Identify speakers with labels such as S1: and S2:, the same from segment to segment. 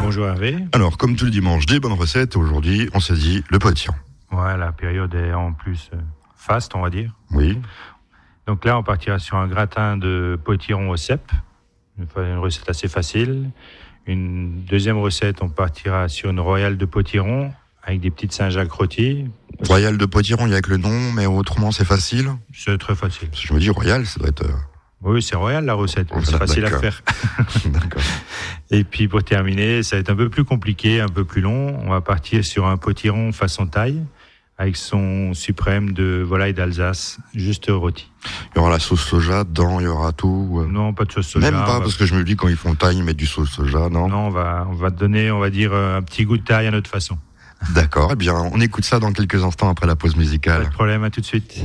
S1: Bonjour Hervé.
S2: Alors, comme tout le dimanche, des bonnes recettes. Aujourd'hui, on s'est dit le potiron.
S1: Ouais, la période est en plus euh, faste, on va dire.
S2: Oui.
S1: Donc là, on partira sur un gratin de potiron au cèpe. Une recette assez facile. Une deuxième recette, on partira sur une royale de potiron avec des petites Saint-Jacques rôties.
S2: Royal de potiron, il y a que le nom, mais autrement, c'est facile.
S1: C'est très facile.
S2: Je me dis, royal, ça doit être.
S1: Oui, c'est royal la recette, mais c'est facile à faire.
S2: D'accord.
S1: Et puis pour terminer, ça va être un peu plus compliqué, un peu plus long. On va partir sur un potiron façon taille avec son suprême de volaille d'Alsace, juste rôti.
S2: Il y aura la sauce soja dedans, il y aura tout.
S1: Non, pas de sauce soja.
S2: Même pas, parce que je me dis, quand ils font taille, ils mettent du sauce soja, non,
S1: Non, on va, on va donner, on va dire, euh, un petit goût de taille à notre façon.
S2: D'accord, eh bien, on écoute ça dans quelques instants après la pause
S1: Pas
S2: musicale.
S1: de problème, à tout de suite.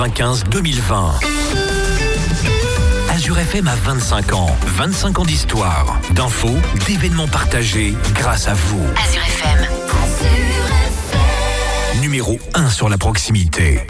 S3: 1995-2020. Azure FM a 25 ans. 25 ans d'histoire, d'infos, d'événements partagés grâce à vous.
S4: Azure FM.
S3: Numéro 1 sur la proximité.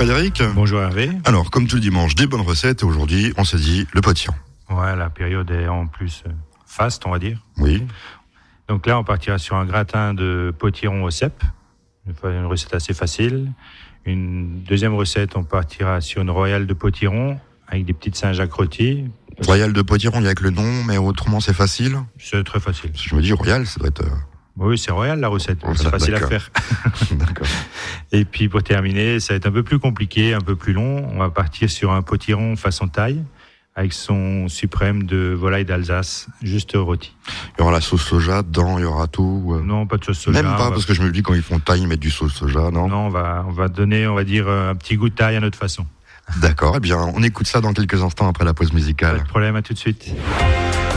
S2: Frédéric.
S1: Bonjour Hervé.
S2: Alors, comme tout le dimanche, des bonnes recettes. Et aujourd'hui, on s'est dit le potiron.
S1: Ouais, la période est en plus euh, faste, on va dire.
S2: Oui.
S1: Donc là, on partira sur un gratin de potiron au cèpe. Une recette assez facile. Une deuxième recette, on partira sur une royale de potiron avec des petites Saint-Jacques rôties.
S2: Royal de potiron, il y a que le nom, mais autrement, c'est facile.
S1: C'est très facile.
S2: Je me dis Royal, ça doit être. Euh,
S1: Oui, c'est royal la recette. C'est facile à faire.
S2: D'accord.
S1: Et puis pour terminer, ça va être un peu plus compliqué, un peu plus long. On va partir sur un potiron façon taille avec son suprême de volaille d'Alsace, juste rôti.
S2: Il y aura la sauce soja dedans, il y aura tout. euh,
S1: Non, pas de sauce soja.
S2: Même pas,
S1: va-
S2: parce que je me dis quand ils font taille, ils mettent du sauce soja, non,
S1: Non, on va, on va donner, on va dire, un petit goût de taille à notre façon.
S2: D'accord, eh bien, on écoute ça dans quelques instants après la pause
S1: Pas
S2: musicale.
S1: de problème, à tout de suite.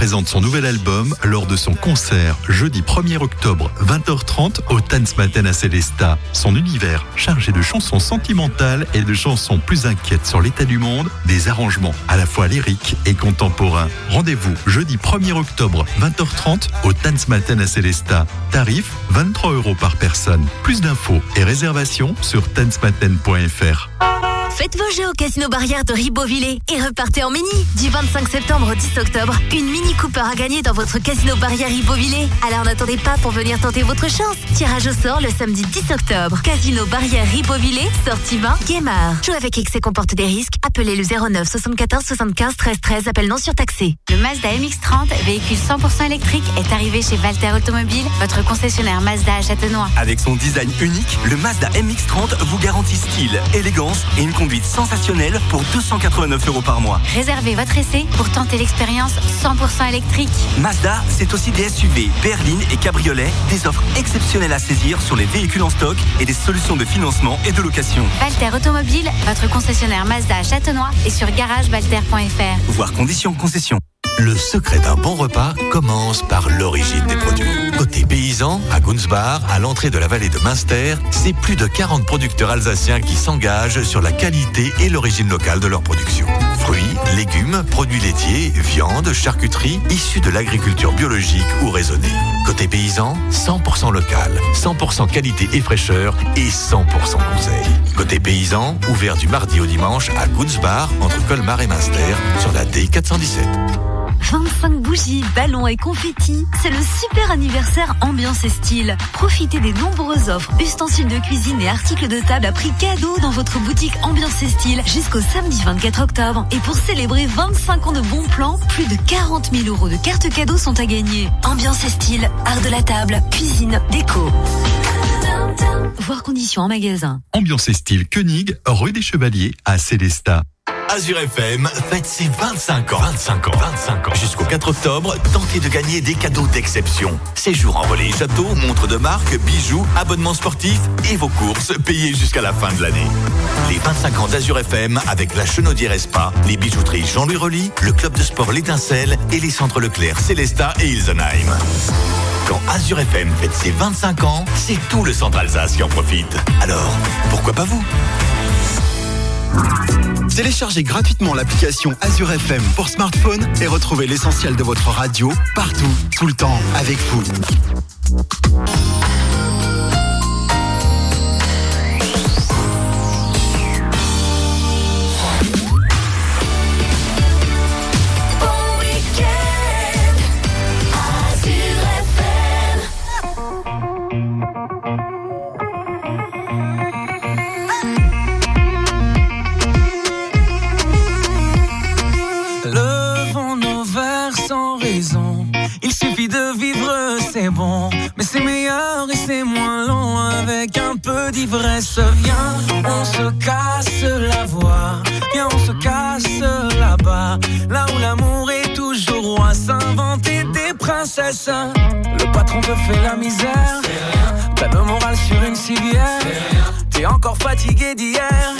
S4: Présente son nouvel album lors de son concert jeudi 1er octobre 20h30 au Tanzmatten à Célesta. Son univers chargé de chansons sentimentales et de chansons plus inquiètes sur l'état du monde, des arrangements à la fois lyriques et contemporains. Rendez-vous jeudi 1er octobre 20h30 au Tanzmatten à Célesta. Tarif 23 euros par personne. Plus d'infos et réservations sur tanzmatten.fr.
S5: Faites vos jeux au Casino Barrière de Ribeauvillé et repartez en mini. Du 25 septembre au 10 octobre, une Mini Cooper à gagner dans votre Casino Barrière Ribeauvillé. Alors n'attendez pas pour venir tenter votre chance. Tirage au sort le samedi 10 octobre. Casino Barrière Ribeauvillé, sortie 20, Gamer. Jouer avec excès comporte des risques. Appelez le 09 74 75 13 13. Appel non surtaxé.
S6: Le Mazda MX-30, véhicule 100% électrique, est arrivé chez Valter Automobile, votre concessionnaire Mazda à Châtenois.
S7: Avec son design unique, le Mazda MX-30 vous garantit style, élégance et une conduite sensationnelle pour 289 euros par mois.
S6: Réservez votre essai pour tenter l'expérience 100% électrique.
S7: Mazda, c'est aussi des SUV, berlines et cabriolets, des offres exceptionnelles à saisir sur les véhicules en stock et des solutions de financement et de location.
S6: Valter Automobile, votre concessionnaire Mazda à Châtenois et sur garagevalter.fr.
S7: Voir conditions concession.
S8: Le secret d'un bon repas commence par l'origine des produits. Côté paysan, à Gunsbach, à l'entrée de la vallée de Münster, c'est plus de 40 producteurs alsaciens qui s'engagent sur la qualité et l'origine locale de leur production. Fruits, légumes, produits laitiers, viande, charcuterie, issus de l'agriculture biologique ou raisonnée. Côté paysan, 100% local, 100% qualité et fraîcheur et 100% conseil. Côté paysan, ouvert du mardi au dimanche à Gunsbach, entre Colmar et Münster, sur la D417.
S9: 25 bougies, ballons et confettis, c'est le super anniversaire ambiance et style. Profitez des nombreuses offres, ustensiles de cuisine et articles de table à prix cadeau dans votre boutique ambiance et style jusqu'au samedi 24 octobre. Et pour célébrer 25 ans de bons plans, plus de 40 000 euros de cartes cadeaux sont à gagner. Ambiance et style, art de la table, cuisine, déco. Voir conditions en magasin.
S4: Ambiance et style Koenig, rue des Chevaliers à Célesta.
S8: Azure FM fête ses 25 ans. 25 ans. 25 ans. Jusqu'au 4 octobre, tentez de gagner des cadeaux d'exception. Séjour en relais château, montres de marque, bijoux, abonnements sportifs et vos courses payées jusqu'à la fin de l'année. Les 25 ans d'Azure FM avec la Chenaudière Spa, les bijouteries Jean-Louis Rolly, le club de sport L'Étincelle et les centres Leclerc, Célesta et Ilsenheim. Quand Azure FM fête ses 25 ans, c'est tout le centre Alsace qui en profite. Alors, pourquoi pas vous?
S10: Téléchargez gratuitement l'application Azure FM pour smartphone et retrouvez l'essentiel de votre radio partout, tout le temps, avec vous.
S11: D'ivresse. Viens, on se casse la voix. Viens, on se casse là-bas. Là où l'amour est toujours roi. S'inventer des princesses. Le patron te fait la misère. T'as le moral sur une civière. T'es encore fatigué d'hier.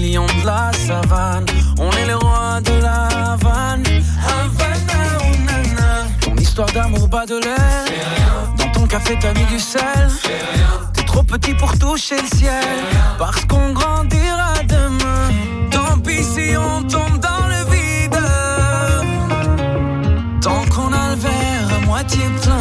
S11: Se prend pour les lions de la savane. On est les rois de la Havane. Havana, oh nana. Ton histoire d'amour bas de l'air. Dans ton café, t'as mis du sel. T'es trop petit pour toucher le ciel. Parce qu'on grandira demain. Tant pis si on tombe dans le vide. Tant qu'on a le verre à moitié plein.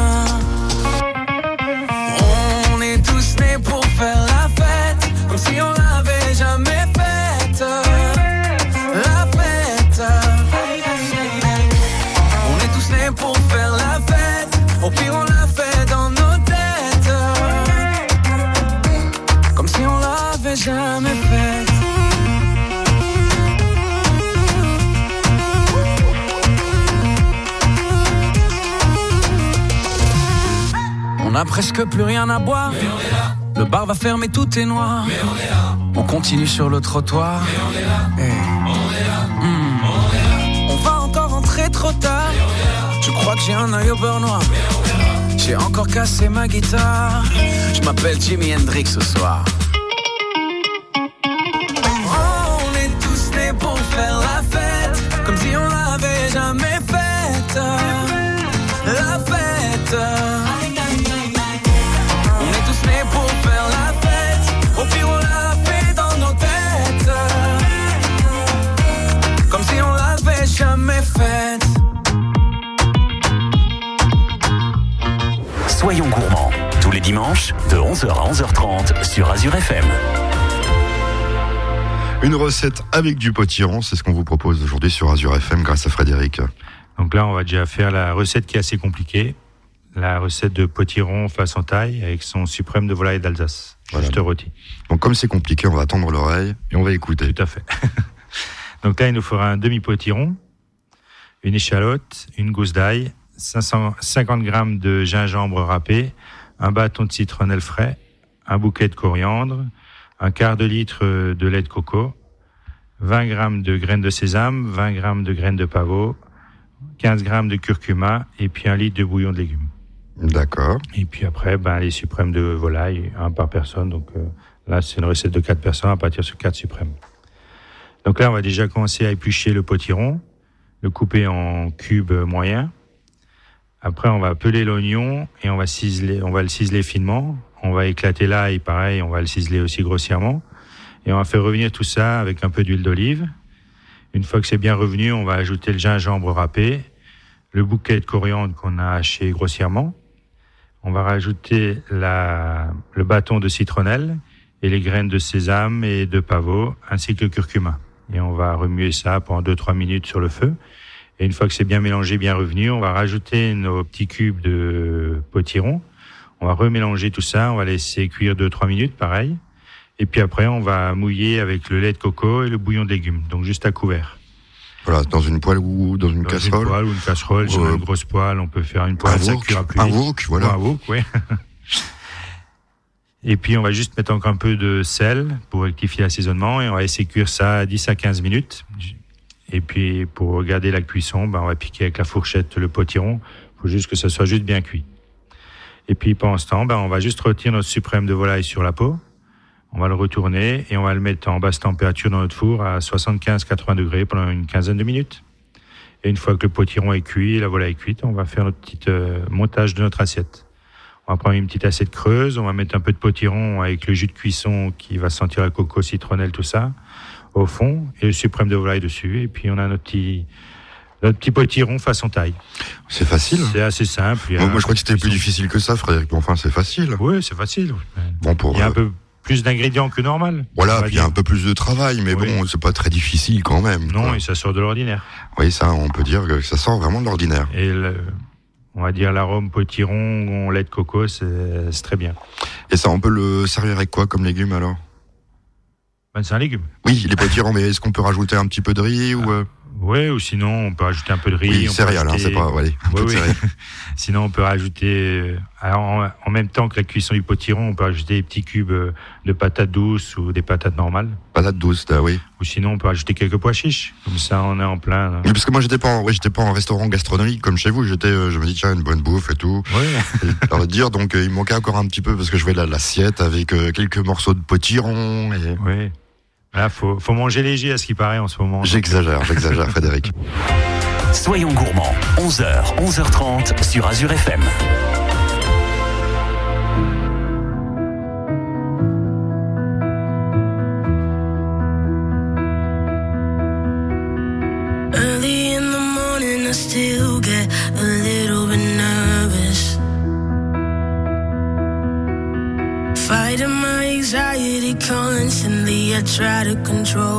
S11: A presque plus rien à boire. Le bar va fermer, tout est noir. On continue sur le trottoir. On va encore rentrer trop tard. Je crois que j'ai un œil au beurre noir? J'ai encore cassé ma guitare. Je m'appelle Jimi Hendrix ce soir.
S3: De 11h à 11h30 sur Azure FM.
S2: Une recette avec du potiron, c'est ce qu'on vous propose aujourd'hui sur Azure FM grâce à Frédéric.
S1: Donc là, on va déjà faire la recette qui est assez compliquée. La recette de potiron façon taille avec son suprême de volaille d'Alsace.
S2: Voilà.
S1: Juste rôti.
S2: Donc comme c'est compliqué, on va tendre l'oreille et on va écouter.
S1: Tout à fait. Donc là, il nous faudra un demi-potiron, une échalote, une gousse d'ail, 550 grammes de gingembre râpé, un bâton de citronnelle frais, un bouquet de coriandre, un quart de litre de lait de coco, 20 grammes de graines de sésame, 20 grammes de graines de pavot, 15 grammes de curcuma et puis un litre de bouillon de légumes.
S2: D'accord.
S1: Et puis après, ben, les suprêmes de volaille, un par personne. Donc euh, là, c'est une recette de quatre personnes à partir sur quatre suprêmes. Donc là, on va déjà commencer à éplucher le potiron, le couper en cubes moyens. Après, on va peler l'oignon et on va ciseler, on va le ciseler finement. On va éclater l'ail, pareil, on va le ciseler aussi grossièrement. Et on va faire revenir tout ça avec un peu d'huile d'olive. Une fois que c'est bien revenu, on va ajouter le gingembre râpé, le bouquet de coriandre qu'on a haché grossièrement. On va rajouter la, le bâton de citronnelle et les graines de sésame et de pavot, ainsi que le curcuma. Et on va remuer ça pendant 2-3 minutes sur le feu. Et une fois que c'est bien mélangé, bien revenu, on va rajouter nos petits cubes de potiron. On va remélanger tout ça, on va laisser cuire 2-3 minutes, pareil. Et puis après, on va mouiller avec le lait de coco et le bouillon de légumes, donc juste à couvert.
S2: Voilà, dans une poêle ou dans une
S1: Dans
S2: casserole.
S1: Une poêle ou une casserole, sur
S2: Euh,
S1: une grosse poêle, on peut faire une poêle,
S2: un
S1: ça cuira plus
S2: un
S1: vite.
S2: wok, voilà.
S1: Un wok, oui. et puis on va juste mettre encore un peu de sel pour rectifier l'assaisonnement et on va laisser cuire ça 10 à 15 minutes. Et puis pour regarder la cuisson, ben, on va piquer avec la fourchette le potiron. Il faut juste que ça soit juste bien cuit. Et puis pendant ce temps, ben, on va juste retirer notre suprême de volaille sur la peau. On va le retourner et on va le mettre en basse température dans notre four à 75-80 degrés pendant une quinzaine de minutes. Et une fois que le potiron est cuit et la volaille est cuite, on va faire notre petit euh, montage de notre assiette. On va prendre une petite assiette creuse, on va mettre un peu de potiron avec le jus de cuisson qui va sentir la coco, citronnelle, tout ça, au fond, et le suprême de volaille dessus. Et puis on a notre petit, notre petit potiron façon taille.
S2: C'est facile.
S1: C'est assez simple.
S2: Moi, je crois que c'était plus difficile que ça, Frédéric. Mais enfin, c'est facile.
S1: Oui, c'est facile.
S2: Bon, pour,
S1: Il y a un
S2: euh,
S1: peu plus d'ingrédients que normal.
S2: Voilà, puis il y a un peu plus de travail, mais
S1: Oui.
S2: bon, c'est pas très difficile quand même.
S1: Non,
S2: quoi.
S1: et ça sort de l'ordinaire.
S2: Oui, ça, on peut dire que ça sort vraiment de l'ordinaire.
S1: Et le- on va dire l'arôme potiron, lait de coco, c'est très bien.
S2: Et ça, on peut le servir avec quoi comme légumes alors?
S1: Ben, c'est un légume.
S2: Oui, les potirons, mais est-ce qu'on peut rajouter un petit peu de riz ou euh,
S1: Oui, ou sinon on peut rajouter un peu de riz.
S2: Oui,
S1: on
S2: céréales, hein, c'est pas. Allez, un
S1: Oui,
S2: peu de
S1: oui.
S2: céréales.
S1: Sinon, on peut rajouter, euh, alors, en, en même temps que la cuisson du potiron, on peut rajouter des petits cubes euh, de patates douces ou des patates normales.
S2: Patates douces, oui.
S1: Ou sinon, on peut rajouter quelques pois chiches. Comme ça, on est en plein. là.
S2: Oui, parce que moi, j'étais pas, en, ouais, j'étais pas en restaurant gastronomique comme chez vous. J'étais, euh, je me dis tiens, une bonne bouffe et tout.
S1: Oui.
S2: Alors, dire donc, euh, il me manquait encore un petit peu parce que je voyais la- l'assiette avec euh, quelques morceaux de potiron. Et...
S1: Oui. Là, faut, faut manger léger à ce qui paraît en ce moment.
S2: J'exagère, j'exagère, Frédéric.
S3: Soyons gourmands, 11h, 11h30 sur Azure FM.
S12: Try to control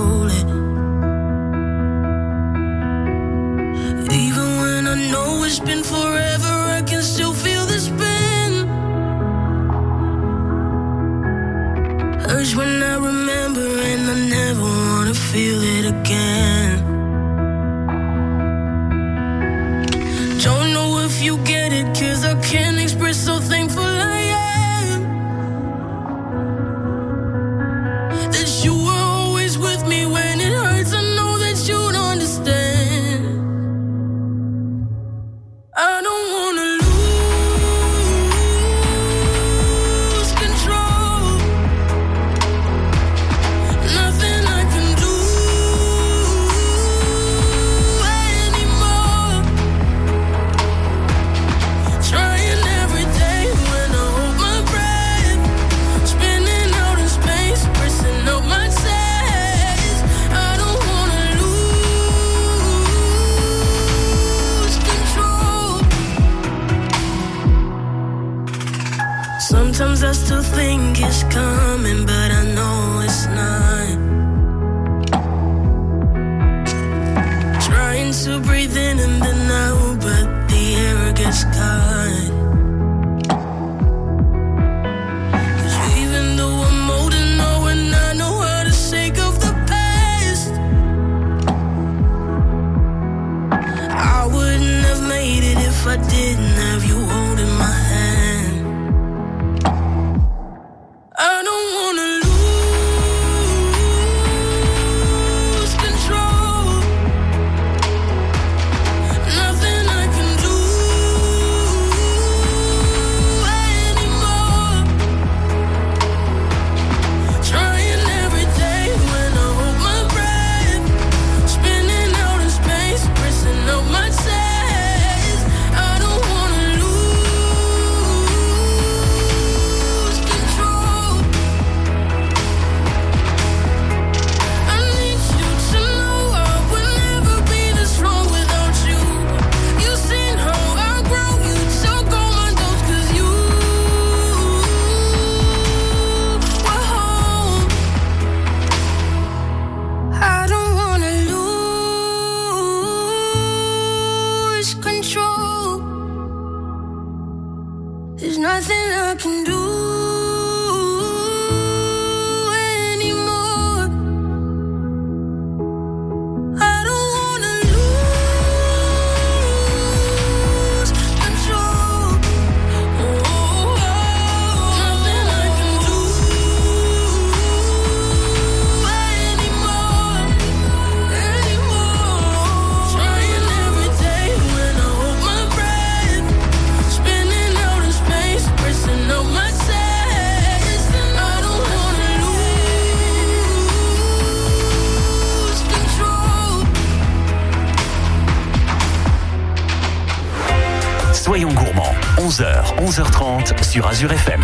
S13: sur Azure FM.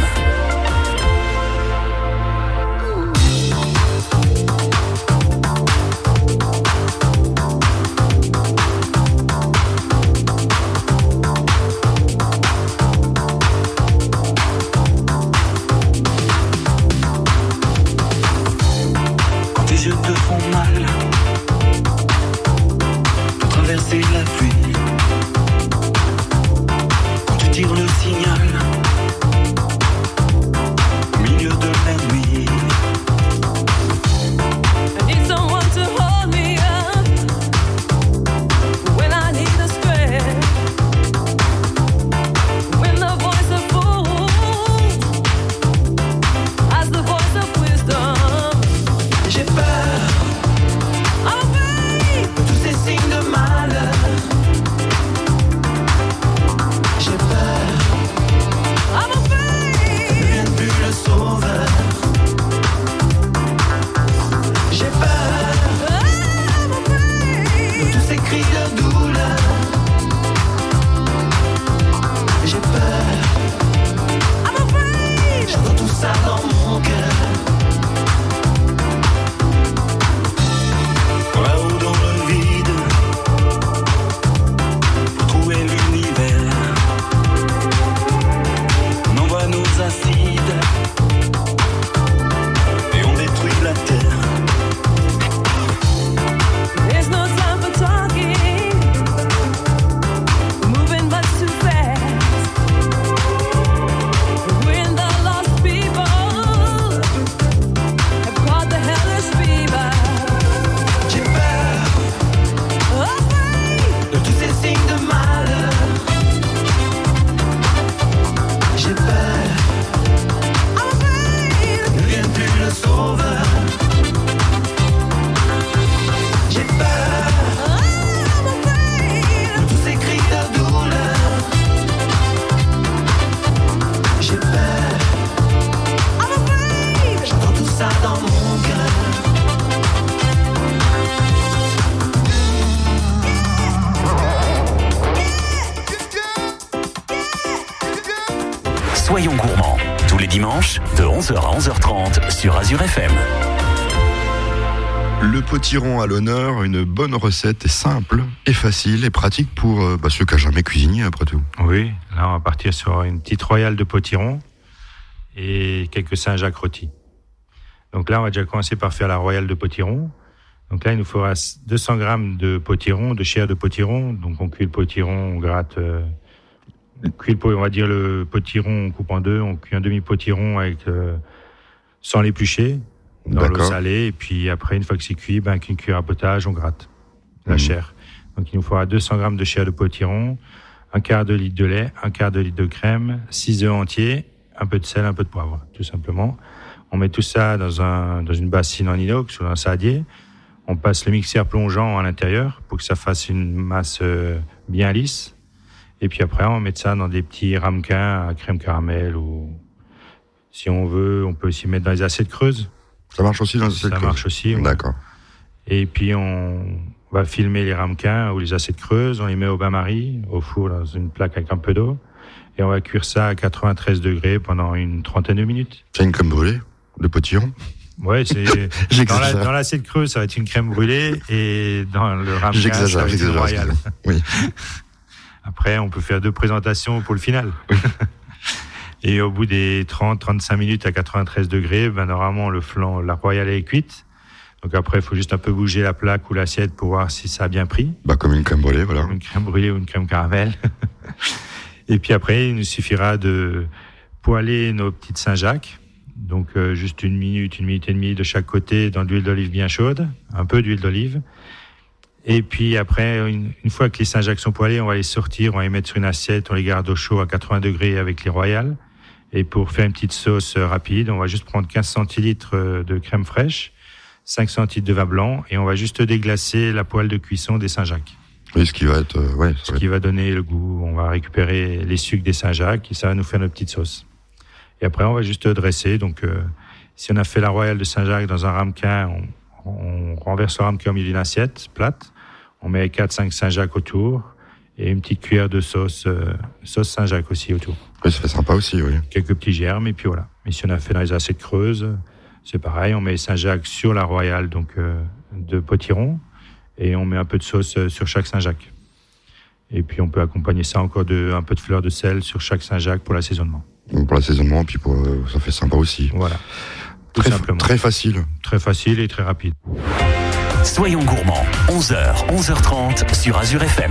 S14: Azure FM.
S2: Le potiron à l'honneur, une bonne recette est simple et facile et pratique pour euh, bah, ceux qui n'ont jamais cuisiné après tout.
S1: Oui, là on va partir sur une petite royale de potiron et quelques Saint-Jacques rôtis. Donc là on va déjà commencer par faire la royale de potiron. Donc là il nous faudra 200 grammes de potiron, de chair de potiron. Donc on cuit le potiron, on gratte, euh, on cuit le, po- on va dire le potiron, on coupe en deux, on cuit un demi potiron avec euh, sans l'éplucher dans l'eau salée et puis après une fois que c'est cuit, ben avec une cuillère à potage on gratte la
S2: Mhm.
S1: chair. Donc il nous faudra 200 grammes de chair de potiron, un quart de litre de lait, un quart de litre de crème, 6 œufs entiers, un peu de sel, un peu de poivre, tout simplement. On met tout ça dans, un, dans une bassine en inox ou dans un saladier. On passe le mixeur plongeant à l'intérieur pour que ça fasse une masse euh, bien lisse. Et puis après, on met ça dans des petits ramequins à crème caramel ou si on veut, on peut aussi mettre dans les assiettes creuses.
S2: Ça marche aussi dans les
S1: Ça
S2: assiettes
S1: marche
S2: creuses
S1: aussi. ouais.
S2: D'accord.
S1: Et puis on va filmer les ramequins ou les assiettes creuses, on les met au bain-marie, au four dans une plaque avec un peu d'eau, et on va cuire ça à 93 degrés pendant une trentaine de minutes.
S2: C'est une crème brûlée de potiron
S1: Ouais, c'est dans la-
S2: J'exagère.
S1: dans l'assiette creuse, ça va être une crème brûlée, et dans le ramequin, ça
S2: J'exagère,
S1: va être royale.
S2: Oui.
S1: Après, on peut faire deux présentations pour le final. Et au bout des 30-35 minutes à 93 degrés, ben normalement le flan, la royale est cuite. Donc après, il faut juste un peu bouger la plaque ou l'assiette pour voir si ça a bien pris.
S2: Bah, comme une crème brûlée, voilà.
S1: Comme une crème brûlée ou une crème caramel. Et puis après, il nous suffira de poêler nos petites Saint-Jacques. Donc euh, juste une minute, une minute et demie de chaque côté dans de l'huile d'olive bien chaude, un peu d'huile d'olive. Et puis après, une, une fois que les Saint-Jacques sont poêlés, on va les sortir, on va les mettre sur une assiette, on les garde au chaud à 80 degrés avec les royales. Et pour faire une petite sauce euh, rapide, on va juste prendre 15 centilitres euh, de crème fraîche, 5 centilitres de vin blanc, et on va juste déglacer la poêle de cuisson des Saint-Jacques.
S2: Oui, ce qui va être. euh, ouais,
S1: Ce
S2: va
S1: qui va donner le goût. On va récupérer les sucres des Saint-Jacques et ça va nous faire notre petite sauce. Et après, on va juste dresser. Donc, euh, si on a fait la royale de Saint-Jacques dans un ramequin, on, on renverse le ramequin au milieu d'une assiette plate. On met 4-5 Saint-Jacques autour et une petite cuillère de sauce, euh, sauce Saint-Jacques aussi autour.
S2: Oui, ça fait sympa aussi, oui.
S1: Quelques petits germes et puis voilà. Et si on a fait dans les assiettes creuses, c'est pareil. On met Saint-Jacques sur la royale donc euh, de potiron et on met un peu de sauce euh, sur chaque Saint-Jacques. Et puis on peut accompagner ça encore de un peu de fleur de sel sur chaque Saint-Jacques pour l'assaisonnement.
S2: Pour l'assaisonnement, puis pour, euh, ça fait sympa aussi.
S1: Voilà. Tout
S2: Très,
S1: simplement.
S2: très facile.
S1: Très facile et très rapide.
S14: Soyons gourmands. 11h, 11h30 sur Azure FM.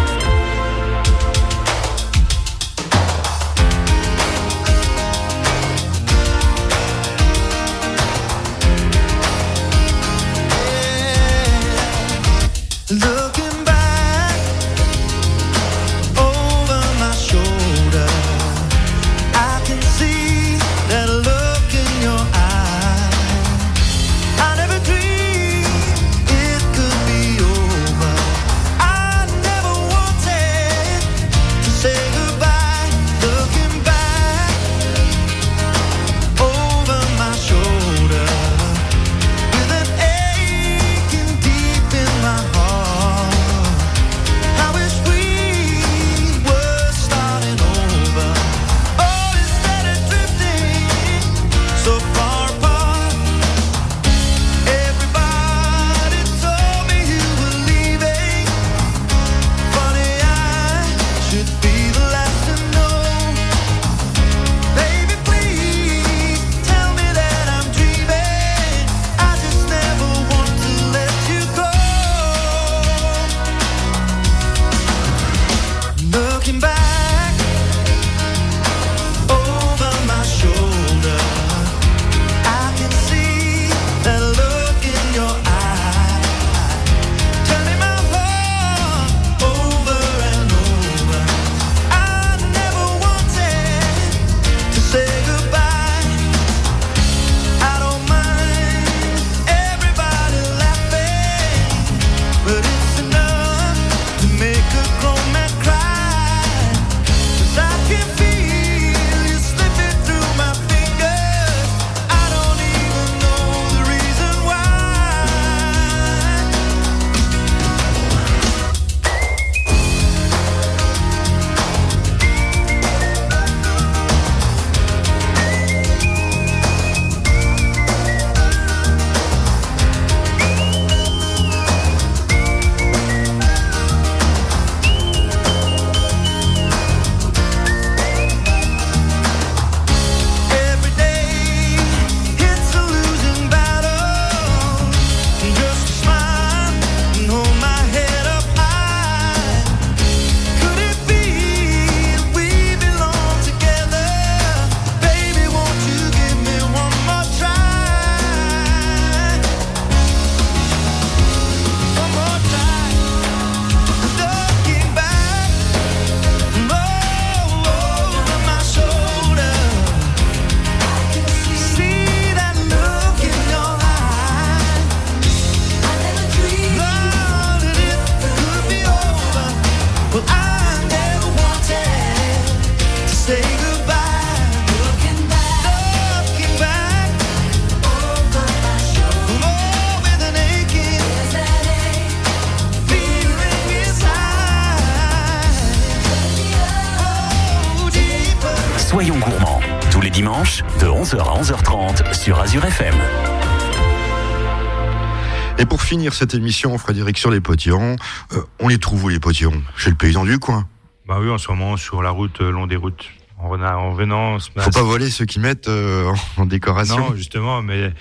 S2: Finir cette émission, Frédéric, sur les potirons, euh, on les trouve où les potirons Chez le paysan du coin.
S1: Bah oui, en ce moment, sur la route, euh, long des routes. En, venant.
S2: Faut pas voler ceux qui mettent euh, en décoration.
S1: Non, justement, mais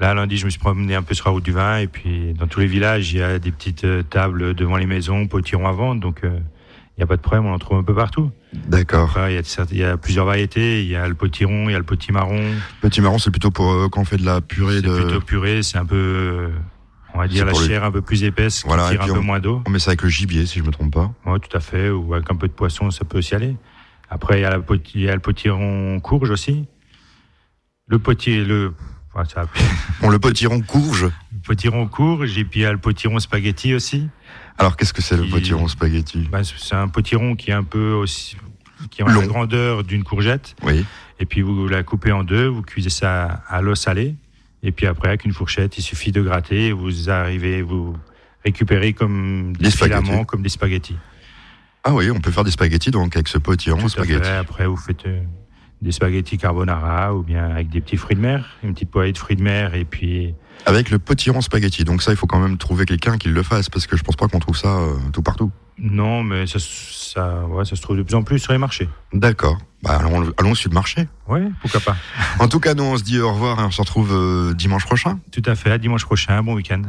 S1: là, lundi, je me suis promené un peu sur la route du vin. Et puis, dans tous les villages, il y a des petites euh, tables devant les maisons, potirons à vendre. Donc, euh, il n'y a pas de problème, on en trouve un peu partout.
S2: D'accord.
S1: Il y, a y plusieurs variétés. Il y a le potiron, il y a le potimarron.
S2: Petit marron, c'est plutôt pour euh, quand on fait de la purée de.
S1: Plutôt purée, c'est un peu, euh, on va dire, la
S2: le-
S1: chair un peu plus épaisse, qui tire un peu
S2: on-
S1: moins d'eau.
S2: On met ça avec le gibier, si je me trompe pas.
S1: Oui, tout à fait. Ou avec un peu de poisson, ça peut aussi aller. Après, il y a, la poti- il y a le potiron courge aussi. Le potiron, le, enfin, ça,
S2: Bon, le potiron courge.
S1: le potiron courge, et puis il y a le potiron spaghetti aussi.
S2: Alors, qu'est-ce que c'est le potiron spaghetti?
S1: Ben, c'est un potiron qui est un peu aussi, qui a la grandeur d'une courgette.
S2: Oui.
S1: Et puis vous la coupez en deux, vous cuisez ça à l'eau salée. Et puis après, avec une fourchette, il suffit de gratter, et vous arrivez, vous récupérez comme des,
S2: Des spaghettis.
S1: filaments, comme des spaghettis.
S2: Ah oui, on peut faire des spaghettis donc avec ce potiron
S1: Tout à
S2: spaghetti.
S1: fait. Après, vous faites euh, des spaghettis carbonara ou bien avec des petits fruits de mer, une petite poêlée de fruits de mer et puis
S2: Avec le potiron spaghetti. Donc ça, il faut quand même trouver quelqu'un qui le fasse parce que je pense pas qu'on trouve ça euh, tout partout.
S1: Non, mais ça, ça, ouais, ça se trouve de plus en plus sur les marchés.
S2: D'accord. Bah, allons, allons sur le marché.
S1: Oui, pourquoi pas.
S2: En tout cas, nous, on se dit au revoir et on se retrouve euh, dimanche prochain.
S1: Tout à fait, à dimanche prochain, bon week-end.